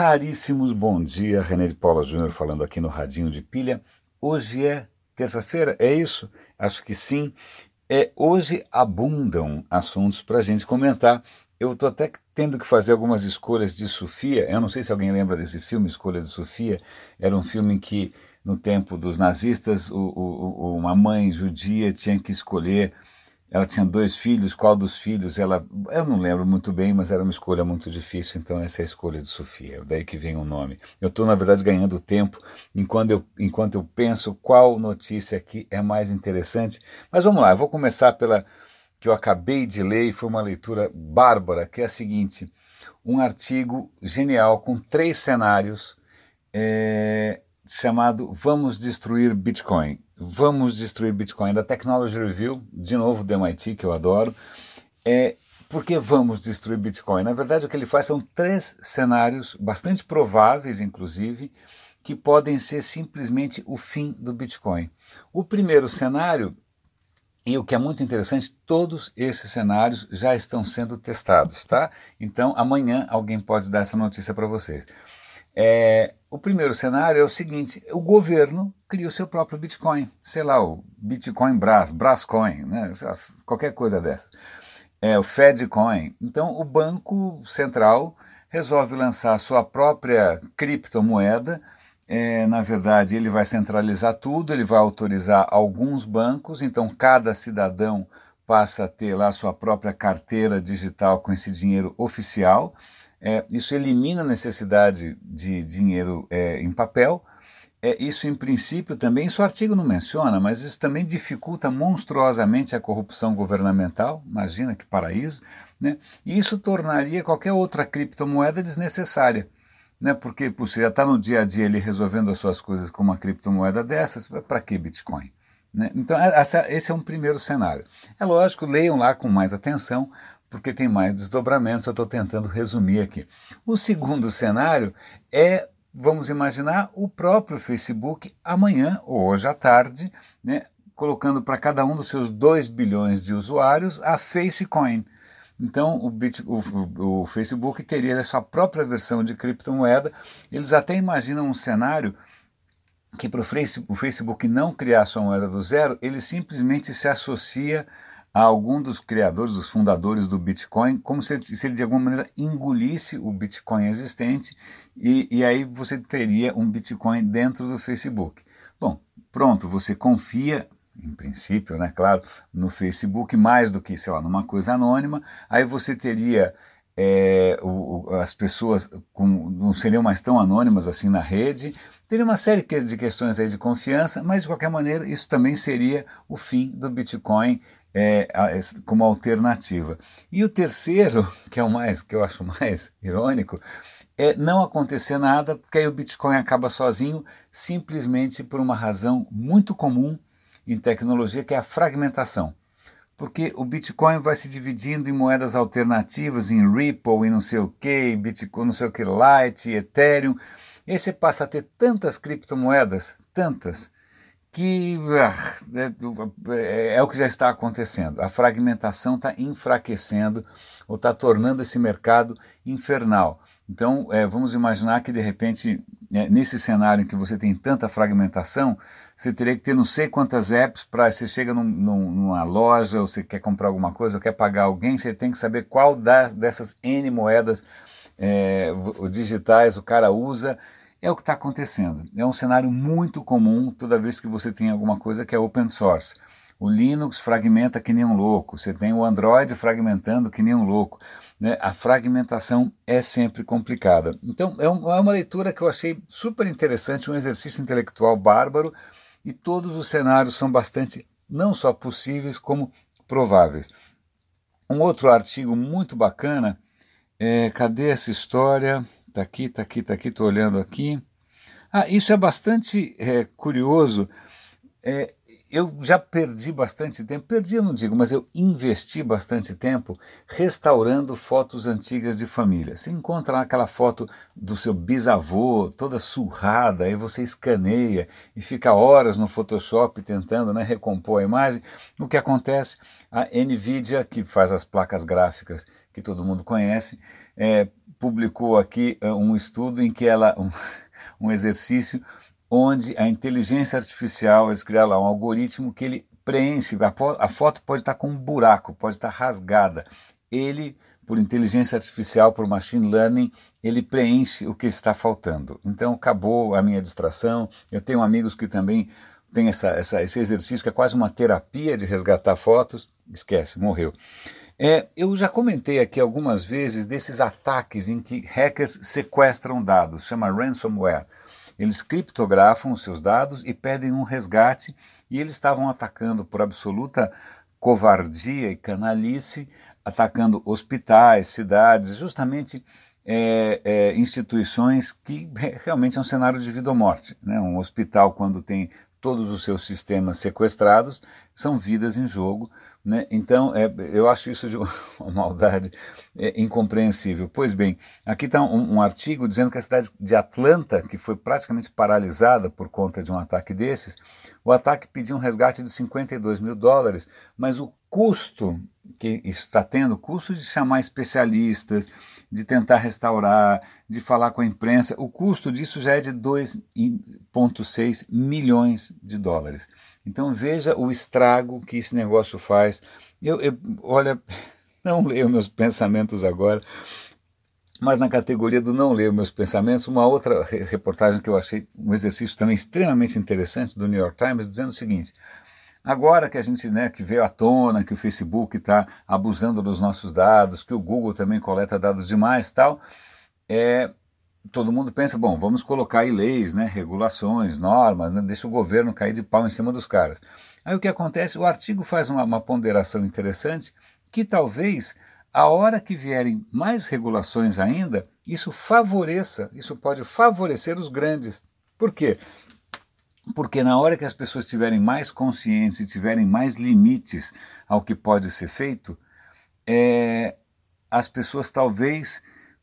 raríssimos bom dia, René de Paula Júnior falando aqui no Radinho de Pilha. Hoje é terça-feira, é isso? Acho que sim. É, hoje abundam assuntos para a gente comentar. Eu estou até tendo que fazer algumas escolhas de Sofia. Eu não sei se alguém lembra desse filme, Escolha de Sofia. Era um filme que, no tempo dos nazistas, o, o, uma mãe judia tinha que escolher ela tinha dois filhos, qual dos filhos ela. Eu não lembro muito bem, mas era uma escolha muito difícil, então essa é a escolha de Sofia, daí que vem o nome. Eu estou, na verdade, ganhando tempo enquanto eu, enquanto eu penso qual notícia aqui é mais interessante. Mas vamos lá, eu vou começar pela que eu acabei de ler e foi uma leitura bárbara, que é a seguinte: um artigo genial com três cenários. É, chamado Vamos Destruir Bitcoin. Vamos Destruir Bitcoin, da Technology Review, de novo do MIT, que eu adoro. É, por que vamos destruir Bitcoin? Na verdade, o que ele faz são três cenários, bastante prováveis, inclusive, que podem ser simplesmente o fim do Bitcoin. O primeiro cenário, e o que é muito interessante, todos esses cenários já estão sendo testados, tá? Então, amanhã alguém pode dar essa notícia para vocês. É, o primeiro cenário é o seguinte: o governo cria o seu próprio Bitcoin, sei lá, o Bitcoin Brás, Brascoin, né, qualquer coisa dessas. É, o Fedcoin. Então, o Banco Central resolve lançar sua própria criptomoeda. É, na verdade, ele vai centralizar tudo, ele vai autorizar alguns bancos, então cada cidadão passa a ter lá sua própria carteira digital com esse dinheiro oficial. É, isso elimina a necessidade de dinheiro é, em papel. É, isso, em princípio, também, isso o artigo não menciona, mas isso também dificulta monstruosamente a corrupção governamental. Imagina que paraíso. Né? E isso tornaria qualquer outra criptomoeda desnecessária. Né? Porque você já está no dia a dia ele resolvendo as suas coisas com uma criptomoeda dessas, para que Bitcoin? Né? Então, essa, esse é um primeiro cenário. É lógico, leiam lá com mais atenção, porque tem mais desdobramentos, eu estou tentando resumir aqui. O segundo cenário é, vamos imaginar, o próprio Facebook amanhã ou hoje à tarde, né, colocando para cada um dos seus 2 bilhões de usuários a Facecoin. Então, o, Bit, o, o, Facebook teria a sua própria versão de criptomoeda. Eles até imaginam um cenário que para o Facebook não criar sua moeda do zero, ele simplesmente se associa a algum dos criadores, dos fundadores do Bitcoin, como se, se ele de alguma maneira engolisse o Bitcoin existente e, e aí você teria um Bitcoin dentro do Facebook. Bom, pronto, você confia em princípio, né, claro, no Facebook, mais do que, sei lá, numa coisa anônima, aí você teria é, o, as pessoas com, não seriam mais tão anônimas assim na rede, teria uma série de questões aí de confiança, mas de qualquer maneira isso também seria o fim do Bitcoin é, como alternativa. E o terceiro, que é o mais que eu acho mais irônico, é não acontecer nada, porque aí o Bitcoin acaba sozinho, simplesmente por uma razão muito comum em tecnologia, que é a fragmentação. Porque o Bitcoin vai se dividindo em moedas alternativas, em Ripple e não sei o que, Bitcoin, não sei o que, Lite, Ethereum. E aí você passa a ter tantas criptomoedas, tantas, que ah, é, é, é, o que já está acontecendo. A fragmentação está enfraquecendo ou está tornando esse mercado infernal. Então, é, vamos imaginar que de repente, é, nesse cenário em que você tem tanta fragmentação, você teria que ter não sei quantas apps para você chega num, num, numa loja, ou você quer comprar alguma coisa, ou quer pagar alguém, você tem que saber qual das, dessas N moedas é, digitais o cara usa é o que está acontecendo. É um cenário muito comum toda vez que você tem alguma coisa que é open source. O Linux fragmenta que nem um louco, você tem o Android fragmentando que nem um louco. Né? A fragmentação é sempre complicada. Então, é, um, é uma leitura que eu achei super interessante, um exercício intelectual bárbaro, e todos os cenários são bastante, não só possíveis, como prováveis. Um outro artigo muito bacana, é, cadê essa história? Está aqui, está aqui, está aqui, estou olhando aqui. Ah, isso é bastante é, curioso. É, eu já perdi bastante tempo, perdi eu não digo, mas eu investi bastante tempo restaurando fotos antigas de família. Você encontra aquela foto do seu bisavô toda surrada, aí você escaneia e fica horas no Photoshop tentando né, recompor a imagem. O que acontece? A NVIDIA, que faz as placas gráficas que todo mundo conhece, é, publicou aqui uh, um estudo em que ela, um, um exercício onde a inteligência artificial, eles criaram lá um algoritmo que ele preenche, a, a foto pode estar com um buraco, pode estar rasgada. Ele, por inteligência artificial, por machine learning, ele preenche o que está faltando. Então acabou a minha distração. Eu tenho amigos que também têm essa, essa, esse exercício que é quase uma terapia de resgatar fotos. Esquece, morreu. É, eu já comentei aqui algumas vezes desses ataques em que hackers sequestram dados, chama ransomware. Eles criptografam os seus dados e pedem um resgate, e eles estavam atacando por absoluta covardia e canalice, atacando hospitais, cidades, justamente é, é, instituições que realmente é um cenário de vida ou morte. Né? Um hospital, quando tem todos os seus sistemas sequestrados, são vidas em jogo. Né? Então, é, eu acho isso de uma maldade é, incompreensível. Pois bem, aqui está um, um, artigo dizendo que a cidade de Atlanta, que foi praticamente paralisada por conta de um ataque desses, o ataque pediu um resgate de 52 mil dólares, mas o custo que está tendo, o custo de chamar especialistas, de tentar restaurar, de falar com a imprensa, o custo disso já é de 2,6 milhões de dólares. Então veja o estrago que esse negócio faz. Eu, eu, olha, não leio meus pensamentos agora, mas na categoria do não leio meus pensamentos, uma outra reportagem que eu achei um exercício também extremamente interessante do New York Times, dizendo o seguinte: Agora que a gente né, que veio à tona que o Facebook está abusando dos nossos dados, que o Google também coleta dados demais tal, é, todo mundo pensa, bom, vamos colocar aí leis, né, regulações, normas, né, deixa o governo cair de pau em cima dos caras. Aí o que acontece? O artigo faz uma, uma ponderação interessante que talvez a hora que vierem mais regulações ainda, isso favoreça, isso pode favorecer os grandes. Por quê? Porque na hora que as pessoas estiverem mais conscientes e tiverem mais limites ao que pode ser feito, é, as pessoas talvez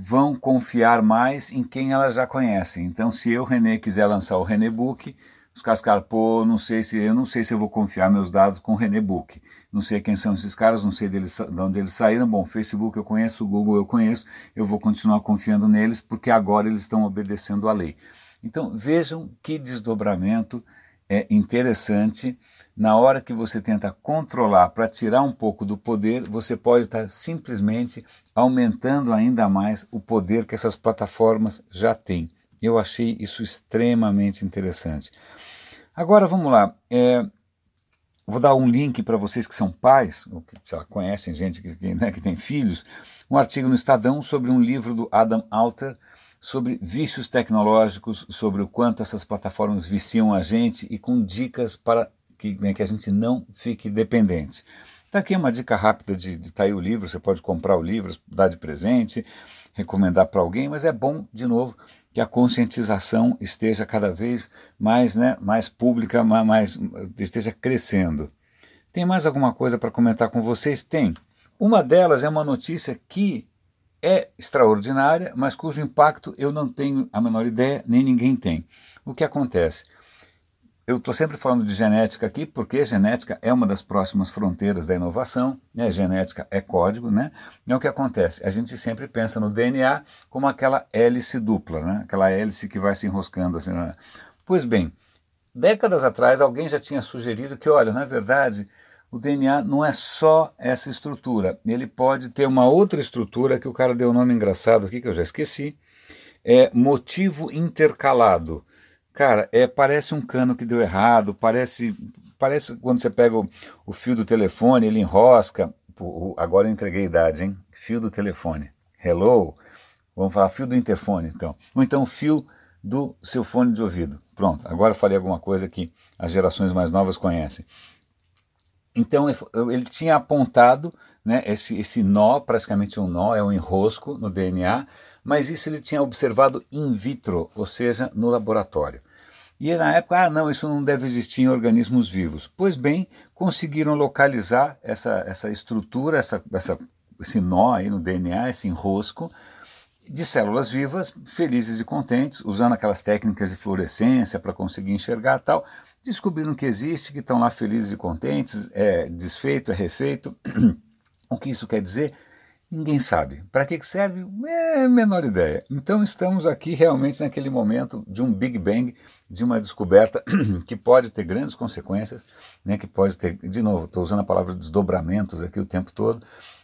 vão confiar mais em quem elas já conhecem. Então, se eu, René, quiser lançar o René Book, os caras ficaram, pô, não sei se eu não sei se eu vou confiar meus dados com o René Book. Não sei quem são esses caras, não sei deles, de onde eles saíram. Bom, Facebook eu conheço, Google eu conheço, eu vou continuar confiando neles porque agora eles estão obedecendo à lei. Então vejam que desdobramento é interessante. Na hora que você tenta controlar para tirar um pouco do poder, você pode estar simplesmente aumentando ainda mais o poder que essas plataformas já têm. Eu achei isso extremamente interessante. Agora vamos lá. É, vou dar um link para vocês que são pais, ou que lá, conhecem gente que, que, né, que tem filhos, um artigo no Estadão sobre um livro do Adam Alter sobre vícios tecnológicos, sobre o quanto essas plataformas viciam a gente e com dicas para que, né, que a gente não fique dependente. Está aqui uma dica rápida de, de tá aí o livro, você pode comprar o livro, dar de presente, recomendar para alguém, mas é bom, de novo, que a conscientização esteja cada vez mais, né, mais pública, mais, esteja crescendo. Tem mais alguma coisa para comentar com vocês? Tem. Uma delas é uma notícia que é extraordinária, mas cujo impacto eu não tenho a menor ideia, nem ninguém tem. O que acontece? Eu estou sempre falando de genética aqui, porque genética é uma das próximas fronteiras da inovação, né? genética é código, né? E é o que acontece? A gente sempre pensa no DNA como aquela hélice dupla, né? aquela hélice que vai se enroscando assim. Né? Pois bem, décadas atrás alguém já tinha sugerido que, olha, na verdade, o DNA não é só essa estrutura, ele pode ter uma outra estrutura que o cara deu um nome engraçado aqui que eu já esqueci, é motivo intercalado. Cara, é, parece um cano que deu errado, parece, parece quando você pega o, o fio do telefone, ele enrosca. Pô, agora eu entreguei a idade, hein? Fio do telefone. Hello? Vamos falar fio do interfone, então. Ou então fio do seu fone de ouvido. Pronto, agora falei alguma coisa que as gerações mais novas conhecem. Então ele tinha apontado né, esse, esse nó, praticamente um nó, é um enrosco no DNA, mas isso ele tinha observado in vitro, ou seja, no laboratório. E na época, ah, não, isso não deve existir em organismos vivos. Pois bem, conseguiram localizar essa, essa estrutura, essa, essa, esse nó aí no DNA, esse enrosco, de células vivas, felizes e contentes, usando aquelas técnicas de fluorescência para conseguir enxergar tal, descobriram que existe, que estão lá felizes e contentes, é desfeito, é refeito. o que isso quer dizer? Ninguém sabe. Para que serve? É a menor ideia. Então estamos aqui realmente naquele momento de um Big Bang, de uma descoberta que pode ter grandes consequências, né, que pode ter, de novo, estou usando a palavra desdobramentos aqui o tempo todo,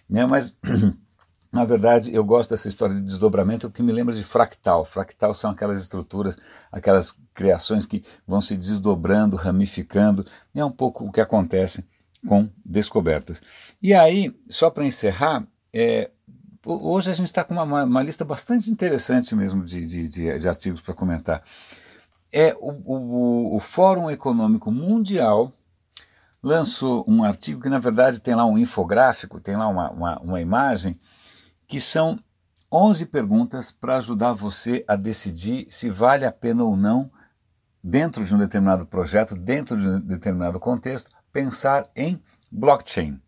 né, mas na verdade eu gosto dessa história de desdobramento porque me lembra de fractal. Fractal são aquelas estruturas, aquelas criações que vão se desdobrando, ramificando, é um pouco o que acontece com descobertas. E aí, só para encerrar, é, hoje a gente está com uma, uma, lista bastante interessante mesmo de, de, de, de artigos para comentar. É o, o, o, Fórum Econômico Mundial lançou um artigo que na verdade tem lá um infográfico, tem lá uma, uma, uma imagem, que são 11 perguntas para ajudar você a decidir se vale a pena ou não, dentro de um determinado projeto, dentro de um determinado contexto, pensar em blockchain.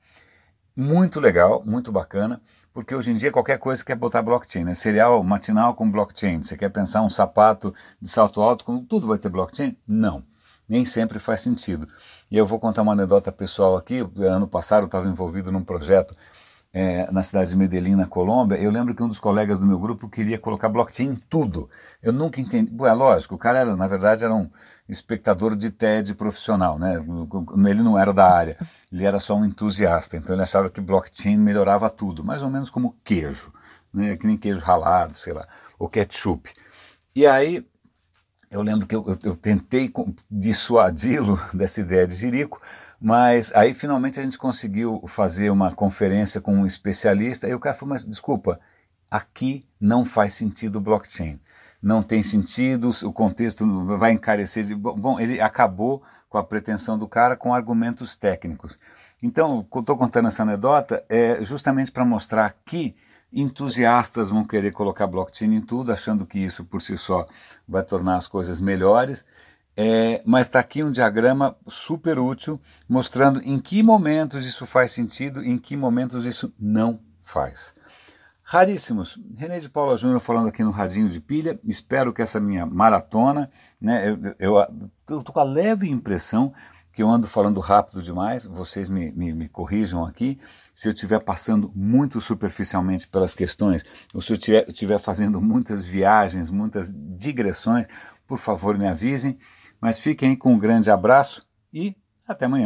Muito legal, muito bacana, porque hoje em dia qualquer coisa quer botar blockchain, né? Cereal matinal com blockchain. Você quer pensar um sapato de salto alto com tudo vai ter blockchain? Não, nem sempre faz sentido. E eu vou contar uma anedota pessoal aqui. Ano passado eu estava envolvido num projeto é, na cidade de Medellín, na Colômbia, eu lembro que um dos colegas do meu grupo queria colocar blockchain em tudo. Eu nunca entendi. é lógico, o cara, era, na verdade, era um espectador de TED profissional, né? Ele não era da área, ele era só um entusiasta, então ele achava que blockchain melhorava tudo, mais ou menos como queijo, né? Que nem queijo ralado, sei lá, ou ketchup. E aí eu lembro que eu, eu, tentei dissuadi-lo dessa ideia de jirico, mas aí finalmente a gente conseguiu fazer uma conferência com um especialista, e o cara falou, mas desculpa, aqui não faz sentido blockchain. Não tem sentido, o contexto vai encarecer. De... Bom, ele acabou com a pretensão do cara com argumentos técnicos. Então, estou contando essa anedota é justamente para mostrar que entusiastas vão querer colocar blockchain em tudo, achando que isso por si só vai tornar as coisas melhores. É, mas está aqui um diagrama super útil mostrando em que momentos isso faz sentido em que momentos isso não faz. Raríssimos. René de Paula Júnior falando aqui no Radinho de Pilha. Espero que essa minha maratona, né, eu estou com a leve impressão que eu ando falando rápido demais, vocês me, me, me corrijam aqui. Se eu estiver passando muito superficialmente pelas questões, ou se eu estiver fazendo muitas viagens, muitas digressões, por favor me avisem. Mas fiquem com um grande abraço e até amanhã.